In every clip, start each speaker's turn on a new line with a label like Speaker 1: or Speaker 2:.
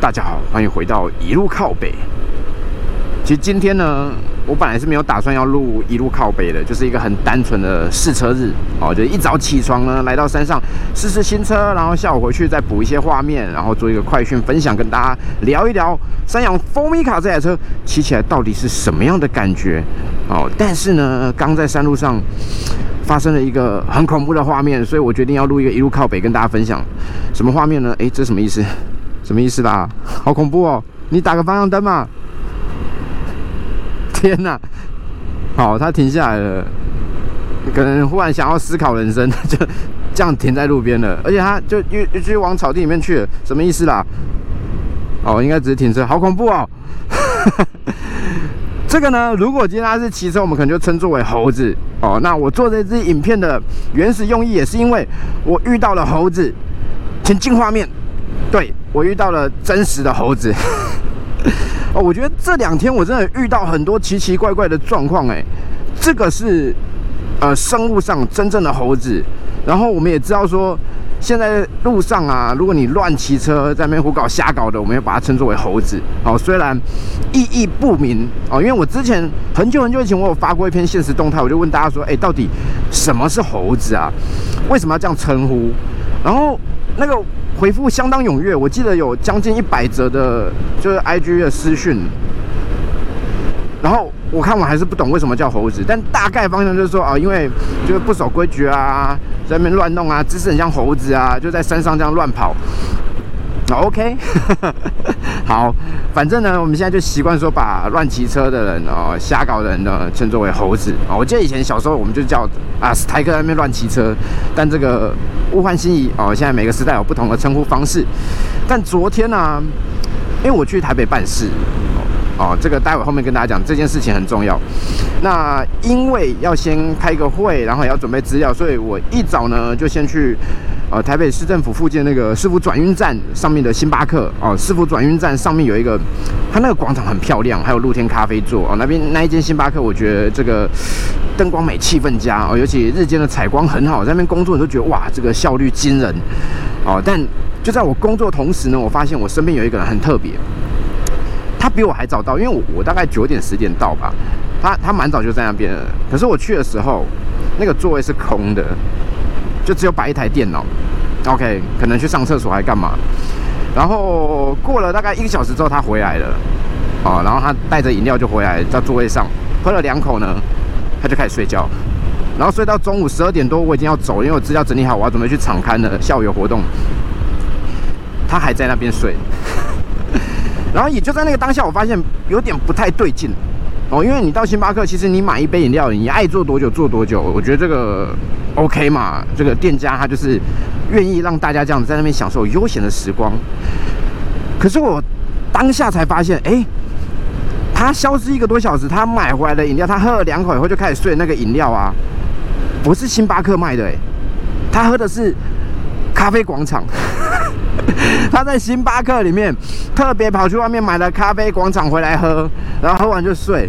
Speaker 1: 大家好，欢迎回到一路靠北。其实今天呢，我本来是没有打算要录一路靠北的，就是一个很单纯的试车日哦，就一早起床呢，来到山上试试新车，然后下午回去再补一些画面，然后做一个快讯分享，跟大家聊一聊三洋风米卡这台车骑起来到底是什么样的感觉哦。但是呢，刚在山路上发生了一个很恐怖的画面，所以我决定要录一个一路靠北跟大家分享。什么画面呢？诶，这什么意思？什么意思啦？好恐怖哦！你打个方向灯嘛！天哪！好，他停下来了，可能忽然想要思考人生，就这样停在路边了。而且他就又又去往草地里面去了，什么意思啦？哦，应该只是停车，好恐怖哦！这个呢，如果今天他是骑车，我们可能就称作为猴子哦。那我做这支影片的原始用意，也是因为我遇到了猴子，请进画面。对我遇到了真实的猴子 哦，我觉得这两天我真的遇到很多奇奇怪怪的状况哎，这个是呃生物上真正的猴子，然后我们也知道说现在路上啊，如果你乱骑车在那边胡搞瞎搞的，我们要把它称作为猴子哦，虽然意义不明哦，因为我之前很久很久以前我有发过一篇现实动态，我就问大家说，哎，到底什么是猴子啊？为什么要这样称呼？然后那个。回复相当踊跃，我记得有将近一百则的，就是 I G 的私讯。然后我看我还是不懂为什么叫猴子，但大概方向就是说啊，因为就是不守规矩啊，在那边乱弄啊，姿势很像猴子啊，就在山上这样乱跑。OK，好，反正呢，我们现在就习惯说把乱骑车的人哦，瞎搞的人呢，称作为猴子啊。我记得以前小时候我们就叫啊史泰克在那边乱骑车，但这个物换星移哦，现在每个时代有不同的称呼方式。但昨天呢，因为我去台北办事哦，这个待会后面跟大家讲这件事情很重要。那因为要先开个会，然后也要准备资料，所以我一早呢就先去。呃，台北市政府附近那个市府转运站上面的星巴克哦，市府转运站上面有一个，它那个广场很漂亮，还有露天咖啡座哦。那边那一间星巴克，我觉得这个灯光美，气氛佳哦，尤其日间的采光很好，在那边工作你都觉得哇，这个效率惊人哦。但就在我工作同时呢，我发现我身边有一个人很特别，他比我还早到，因为我我大概九点十点到吧，他他蛮早就在那边了。可是我去的时候，那个座位是空的。就只有摆一台电脑，OK，可能去上厕所还干嘛？然后过了大概一个小时之后，他回来了，啊，然后他带着饮料就回来，在座位上喝了两口呢，他就开始睡觉，然后睡到中午十二点多，我已经要走，因为我资料整理好，我要准备去场刊的校园活动，他还在那边睡，然后也就在那个当下，我发现有点不太对劲。哦，因为你到星巴克，其实你买一杯饮料，你爱做多久做多久，我觉得这个 OK 嘛。这个店家他就是愿意让大家这样子在那边享受悠闲的时光。可是我当下才发现，哎，他消失一个多小时，他买回来的饮料，他喝了两口以后就开始睡。那个饮料啊，不是星巴克卖的，哎，他喝的是咖啡广场。他在星巴克里面特别跑去外面买了咖啡广场回来喝，然后喝完就睡。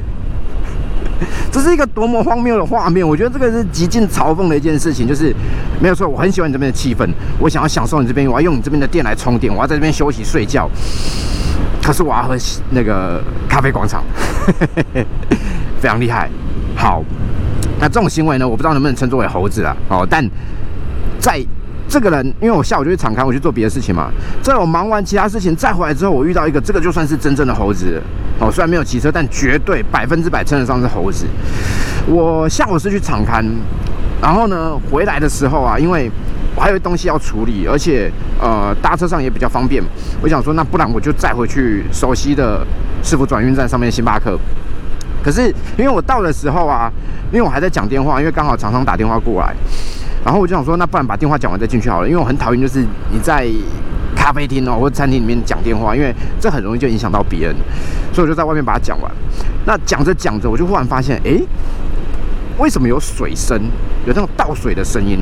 Speaker 1: 这是一个多么荒谬的画面！我觉得这个是极尽嘲讽的一件事情，就是没有错，我很喜欢你这边的气氛，我想要享受你这边，我要用你这边的电来充电，我要在这边休息睡觉。可是我要喝那个咖啡广场，非常厉害。好，那这种行为呢，我不知道能不能称作为猴子啊？哦，但在。这个人，因为我下午就去敞开，我去做别的事情嘛。在我忙完其他事情再回来之后，我遇到一个，这个就算是真正的猴子哦。虽然没有骑车，但绝对百分之百称得上是猴子。我下午是去敞开，然后呢，回来的时候啊，因为我还有东西要处理，而且呃搭车上也比较方便。我想说，那不然我就再回去熟悉的师傅转运站上面星巴克。可是因为我到的时候啊，因为我还在讲电话，因为刚好厂商打电话过来。然后我就想说，那不然把电话讲完再进去好了，因为我很讨厌就是你在咖啡厅哦或者餐厅里面讲电话，因为这很容易就影响到别人，所以我就在外面把它讲完。那讲着讲着，我就忽然发现，哎，为什么有水声，有那种倒水的声音？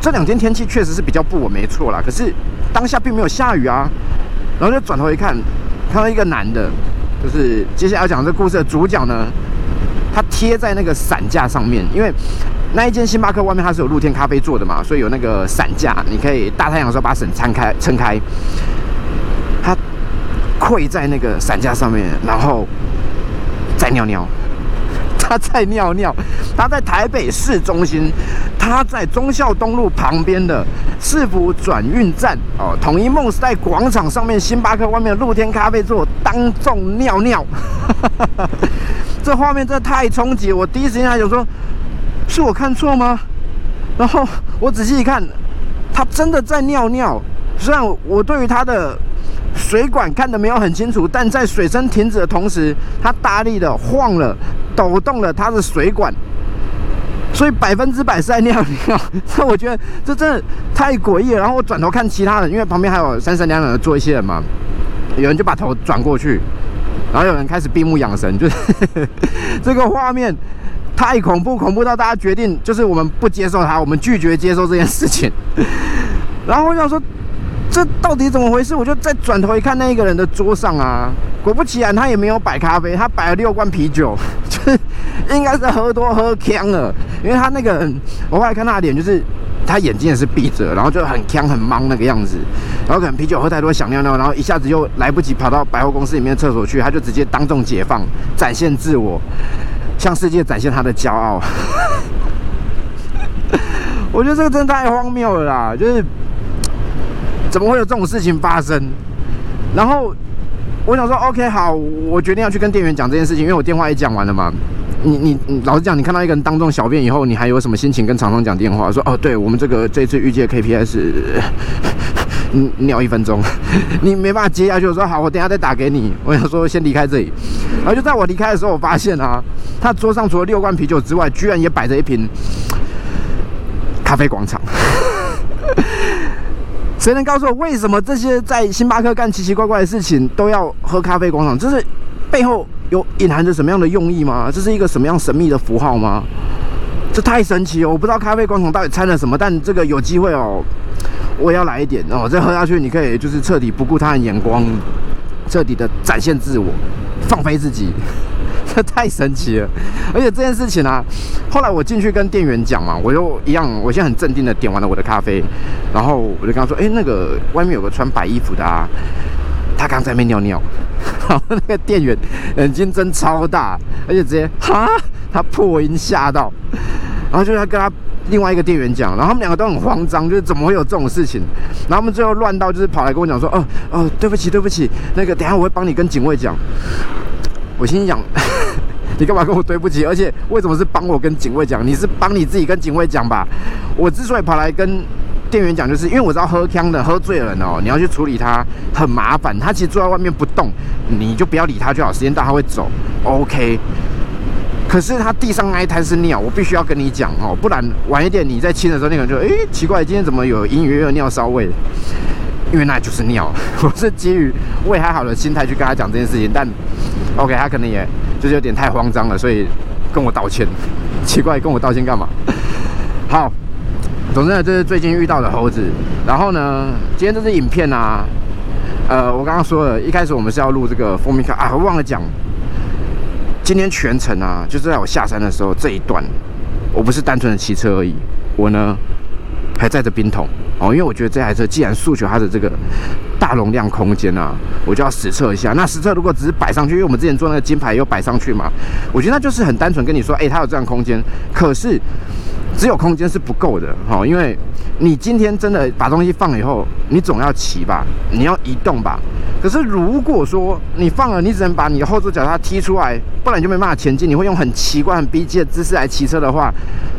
Speaker 1: 这两天天气确实是比较不稳，没错啦。可是当下并没有下雨啊。然后就转头一看，看到一个男的，就是接下来要讲这故事的主角呢，他贴在那个伞架上面，因为。那一间星巴克外面它是有露天咖啡座的嘛，所以有那个伞架，你可以大太阳的时候把伞撑开撑开。他跪在那个伞架上面，然后再尿尿。他在尿尿，他在台北市中心，他在忠孝东路旁边的市府转运站哦，统一梦时代广场上面星巴克外面露天咖啡座当众尿尿，这画面真的太冲击！我第一时间还想说，是我看错吗？然后我仔细一看，他真的在尿尿。虽然我对于他的水管看得没有很清楚，但在水声停止的同时，他大力的晃了。抖动了他的水管，所以百分之百是在尿尿。所以我觉得这真的太诡异了。然后我转头看其他人，因为旁边还有三三两两的坐一些人嘛，有人就把头转过去，然后有人开始闭目养神，就是 这个画面太恐怖，恐怖到大家决定就是我们不接受他，我们拒绝接受这件事情。然后我想说。这到底怎么回事？我就再转头一看，那一个人的桌上啊，果不其然，他也没有摆咖啡，他摆了六罐啤酒，就是应该是喝多喝呛了。因为他那个，我后来看他的脸，就是他眼睛也是闭着，然后就很呛很懵那个样子，然后可能啤酒喝太多想尿尿，然后一下子又来不及跑到百货公司里面厕所去，他就直接当众解放，展现自我，向世界展现他的骄傲。我觉得这个真的太荒谬了啦，就是。怎么会有这种事情发生？然后我想说，OK，好，我决定要去跟店员讲这件事情，因为我电话也讲完了嘛。你你老实讲，你看到一个人当众小便以后，你还有什么心情跟厂商讲电话？说哦，对我们这个这次预计的 KPI 是嗯尿一分钟，你没办法接下去。我说好，我等下再打给你。我想说先离开这里，然后就在我离开的时候，我发现啊，他桌上除了六罐啤酒之外，居然也摆着一瓶咖啡广场。谁能告诉我，为什么这些在星巴克干奇奇怪怪的事情都要喝咖啡广场？这是背后有隐含着什么样的用意吗？这是一个什么样神秘的符号吗？这太神奇了！我不知道咖啡广场到底掺了什么，但这个有机会哦，我也要来一点哦。再喝下去，你可以就是彻底不顾他人眼光，彻底的展现自我，放飞自己。这太神奇了，而且这件事情啊，后来我进去跟店员讲嘛，我就一样，我现在很镇定的点完了我的咖啡，然后我就跟他说，哎，那个外面有个穿白衣服的啊，他刚在那边尿尿，然后那个店员眼睛睁超大，而且直接哈，他破音吓到，然后就他跟他另外一个店员讲，然后他们两个都很慌张，就是怎么会有这种事情，然后他们最后乱到就是跑来跟我讲说，哦哦，对不起对不起，那个等下我会帮你跟警卫讲。我心想，你干嘛跟我对不起？而且为什么是帮我跟警卫讲？你是帮你自己跟警卫讲吧？我之所以跑来跟店员讲，就是因为我知道喝枪的、喝醉的人哦，你要去处理他很麻烦。他其实坐在外面不动，你就不要理他就好。时间到他会走，OK。可是他地上那一滩是尿，我必须要跟你讲哦，不然晚一点你在亲的时候，那个人就哎奇怪，今天怎么有隐隐约约尿骚味？因为那就是尿。我是基于胃还好的心态去跟他讲这件事情，但。OK，他可能也就是有点太慌张了，所以跟我道歉。奇怪，跟我道歉干嘛？好，总之呢，这是最近遇到的猴子。然后呢，今天这支影片啊，呃，我刚刚说了一开始我们是要录这个蜂蜜卡啊，我忘了讲。今天全程啊，就是在我下山的时候这一段，我不是单纯的骑车而已，我呢还载着冰桶哦，因为我觉得这台车既然诉求它的这个。大容量空间啊，我就要实测一下。那实测如果只是摆上去，因为我们之前做那个金牌又摆上去嘛，我觉得那就是很单纯跟你说，哎，它有这样空间。可是只有空间是不够的，哈，因为你今天真的把东西放了以后，你总要骑吧，你要移动吧。可是如果说你放了，你只能把你的后座脚踏踢出来，不然你就没办法前进。你会用很奇怪、很逼近的姿势来骑车的话，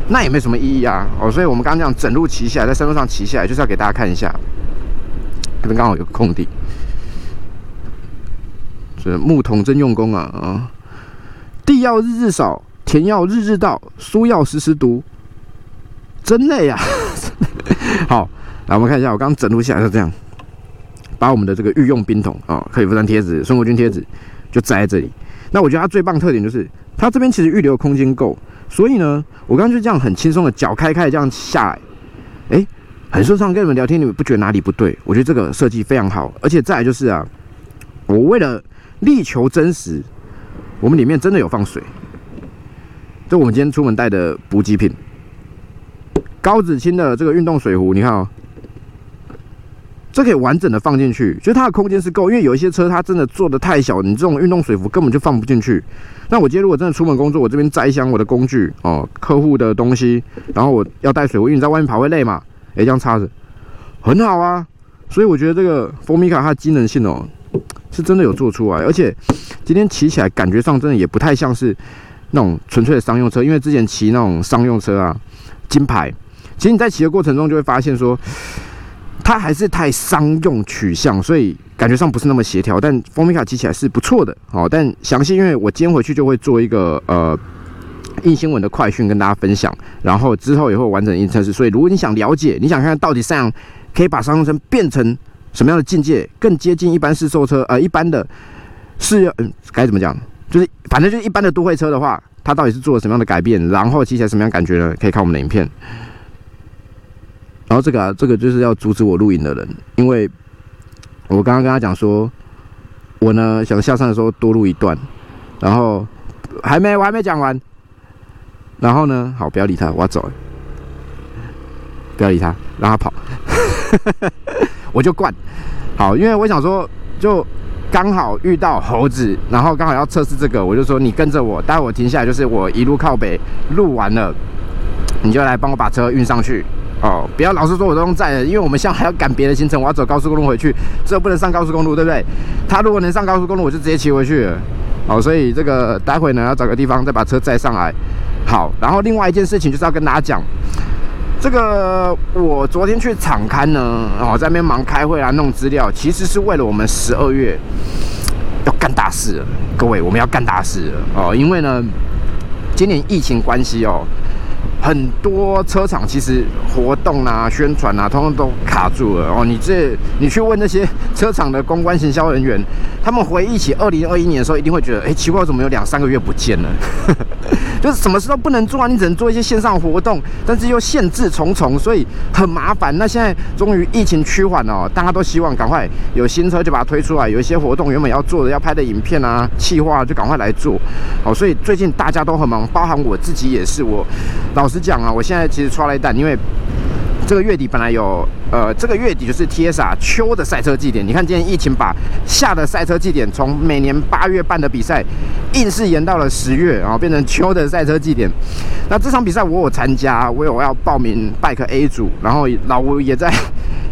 Speaker 1: 那也没什么意义啊。哦，所以我们刚刚讲整路骑下来，在山路上骑下来，就是要给大家看一下。这边刚好有个空地，这木桶真用功啊啊！地要日日扫，田要日日稻，书要时时读，真累呀！好，来我们看一下，我刚整路下来是这样，把我们的这个御用冰桶啊，可以负担贴纸、孙国军贴纸就栽在这里。那我觉得它最棒特点就是，它这边其实预留空间够，所以呢，我刚刚就这样很轻松的脚开开这样下来，哎。很顺畅跟你们聊天，你们不觉得哪里不对？我觉得这个设计非常好，而且再来就是啊，我为了力求真实，我们里面真的有放水，这我们今天出门带的补给品，高子清的这个运动水壶，你看哦，这可以完整的放进去，就是它的空间是够，因为有一些车它真的做的太小，你这种运动水壶根本就放不进去。那我今天如果真的出门工作，我这边摘箱我的工具哦，客户的东西，然后我要带水壶，因为你在外面跑会累嘛，哎，这样插着很好啊。所以我觉得这个风米卡它的机能性哦，是真的有做出来，而且今天骑起来感觉上真的也不太像是那种纯粹的商用车，因为之前骑那种商用车啊，金牌，其实你在骑的过程中就会发现说。它还是太商用取向，所以感觉上不是那么协调。但风米卡骑起来是不错的，好。但详细，因为我今天回去就会做一个呃硬新闻的快讯跟大家分享，然后之后也会完整硬测试。所以如果你想了解，你想看看到底三样可以把商用车变成什么样的境界，更接近一般试售车，呃，一般的是嗯该怎么讲，就是反正就是一般的都会车的话，它到底是做了什么样的改变，然后骑起来什么样感觉呢？可以看我们的影片。然后这个啊，这个就是要阻止我录影的人，因为我刚刚跟他讲说，我呢想下山的时候多录一段，然后还没我还没讲完，然后呢，好不要理他，我要走。了，不要理他，让他跑，我就惯，好，因为我想说，就刚好遇到猴子，然后刚好要测试这个，我就说你跟着我，待会我停下来，就是我一路靠北录完了，你就来帮我把车运上去。哦，不要老是说我都用载的，因为我们现在还要赶别的行程，我要走高速公路回去，这不能上高速公路，对不对？他如果能上高速公路，我就直接骑回去了。好，所以这个待会呢要找个地方再把车载上来。好，然后另外一件事情就是要跟大家讲，这个我昨天去厂刊呢，哦，在那边忙开会啊，弄资料，其实是为了我们十二月要干大事。各位，我们要干大事了哦，因为呢，今年疫情关系哦。很多车厂其实活动啊、宣传啊，通通都卡住了哦。你这你去问那些车厂的公关行销人员，他们回忆起二零二一年的时候，一定会觉得，哎，奇怪，怎么有两三个月不见了？就是什么事都不能做啊，你只能做一些线上活动，但是又限制重重，所以很麻烦。那现在终于疫情趋缓了，大家都希望赶快有新车就把它推出来，有一些活动原本要做的、要拍的影片啊、企划就赶快来做。好，所以最近大家都很忙，包含我自己也是。我老实讲啊，我现在其实刷了一弹，因为。这个月底本来有，呃，这个月底就是 T S R 秋的赛车祭典。你看今天疫情把夏的赛车祭典从每年八月办的比赛，硬是延到了十月，然后变成秋的赛车祭典。那这场比赛我有参加，我有要报名 Bike A 组，然后老吴也在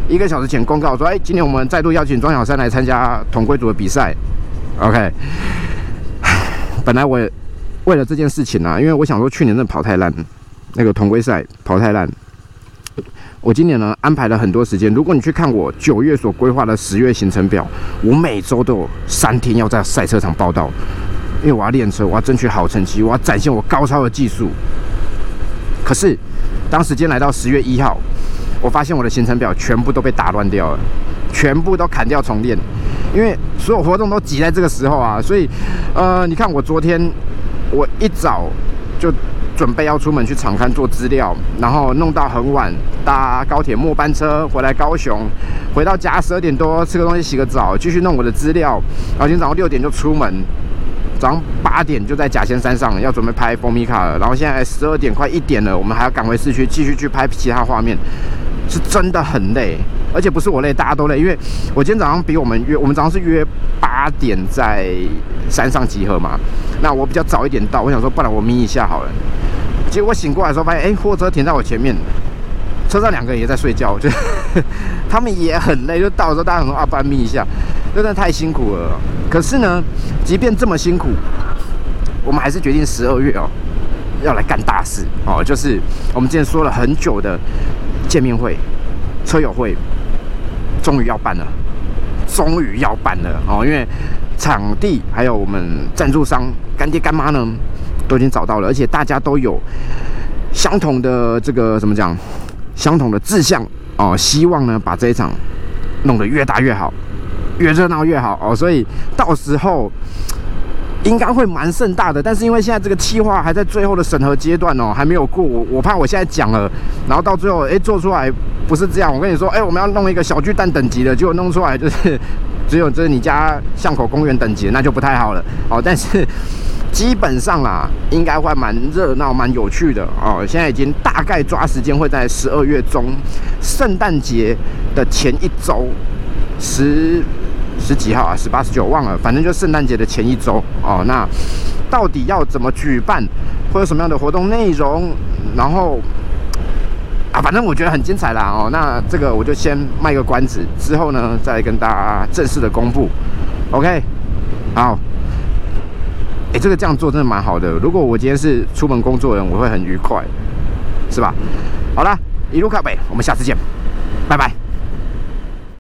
Speaker 1: 一个小时前公告说，哎，今天我们再度邀请庄小山来参加同归组的比赛。OK，本来我为了这件事情呢，因为我想说去年那跑太烂，那个同归赛跑太烂。我今年呢安排了很多时间。如果你去看我九月所规划的十月行程表，我每周都有三天要在赛车场报道，因为我要练车，我要争取好成绩，我要展现我高超的技术。可是，当时间来到十月一号，我发现我的行程表全部都被打乱掉了，全部都砍掉重练，因为所有活动都挤在这个时候啊。所以，呃，你看我昨天我一早就。准备要出门去厂刊做资料，然后弄到很晚，搭高铁末班车回来高雄，回到家十二点多吃个东西洗个澡，继续弄我的资料。然后今天早上六点就出门，早上八点就在甲仙山上要准备拍风米卡了。然后现在十二点快一点了，我们还要赶回市区继续去拍其他画面，是真的很累，而且不是我累，大家都累，因为我今天早上比我们约，我们早上是约八点在山上集合嘛，那我比较早一点到，我想说不然我眯一下好了。结果我醒过来的时候，发现哎，货车停在我前面，车上两个人也在睡觉，就他们也很累。就到的时候，大家很啊，半眯一下，真的太辛苦了。可是呢，即便这么辛苦，我们还是决定十二月哦，要来干大事哦，就是我们之前说了很久的见面会、车友会，终于要办了，终于要办了哦。因为场地还有我们赞助商干爹干妈呢。都已经找到了，而且大家都有相同的这个怎么讲？相同的志向哦，希望呢把这一场弄得越大越好，越热闹越好哦。所以到时候应该会蛮盛大的。但是因为现在这个计划还在最后的审核阶段哦，还没有过，我我怕我现在讲了，然后到最后哎做出来不是这样。我跟你说，哎，我们要弄一个小巨蛋等级的，结果弄出来就是只有这是你家巷口公园等级，那就不太好了哦。但是。基本上啦，应该会蛮热闹、蛮有趣的哦。现在已经大概抓时间会在十二月中，圣诞节的前一周，十十几号啊，十八、十九忘了，反正就圣诞节的前一周哦。那到底要怎么举办，会有什么样的活动内容？然后啊，反正我觉得很精彩啦哦。那这个我就先卖个关子，之后呢再跟大家正式的公布。OK，好。哎，这个这样做真的蛮好的。如果我今天是出门工作人，我会很愉快，是吧？好了，一路靠北，我们下次见，拜拜。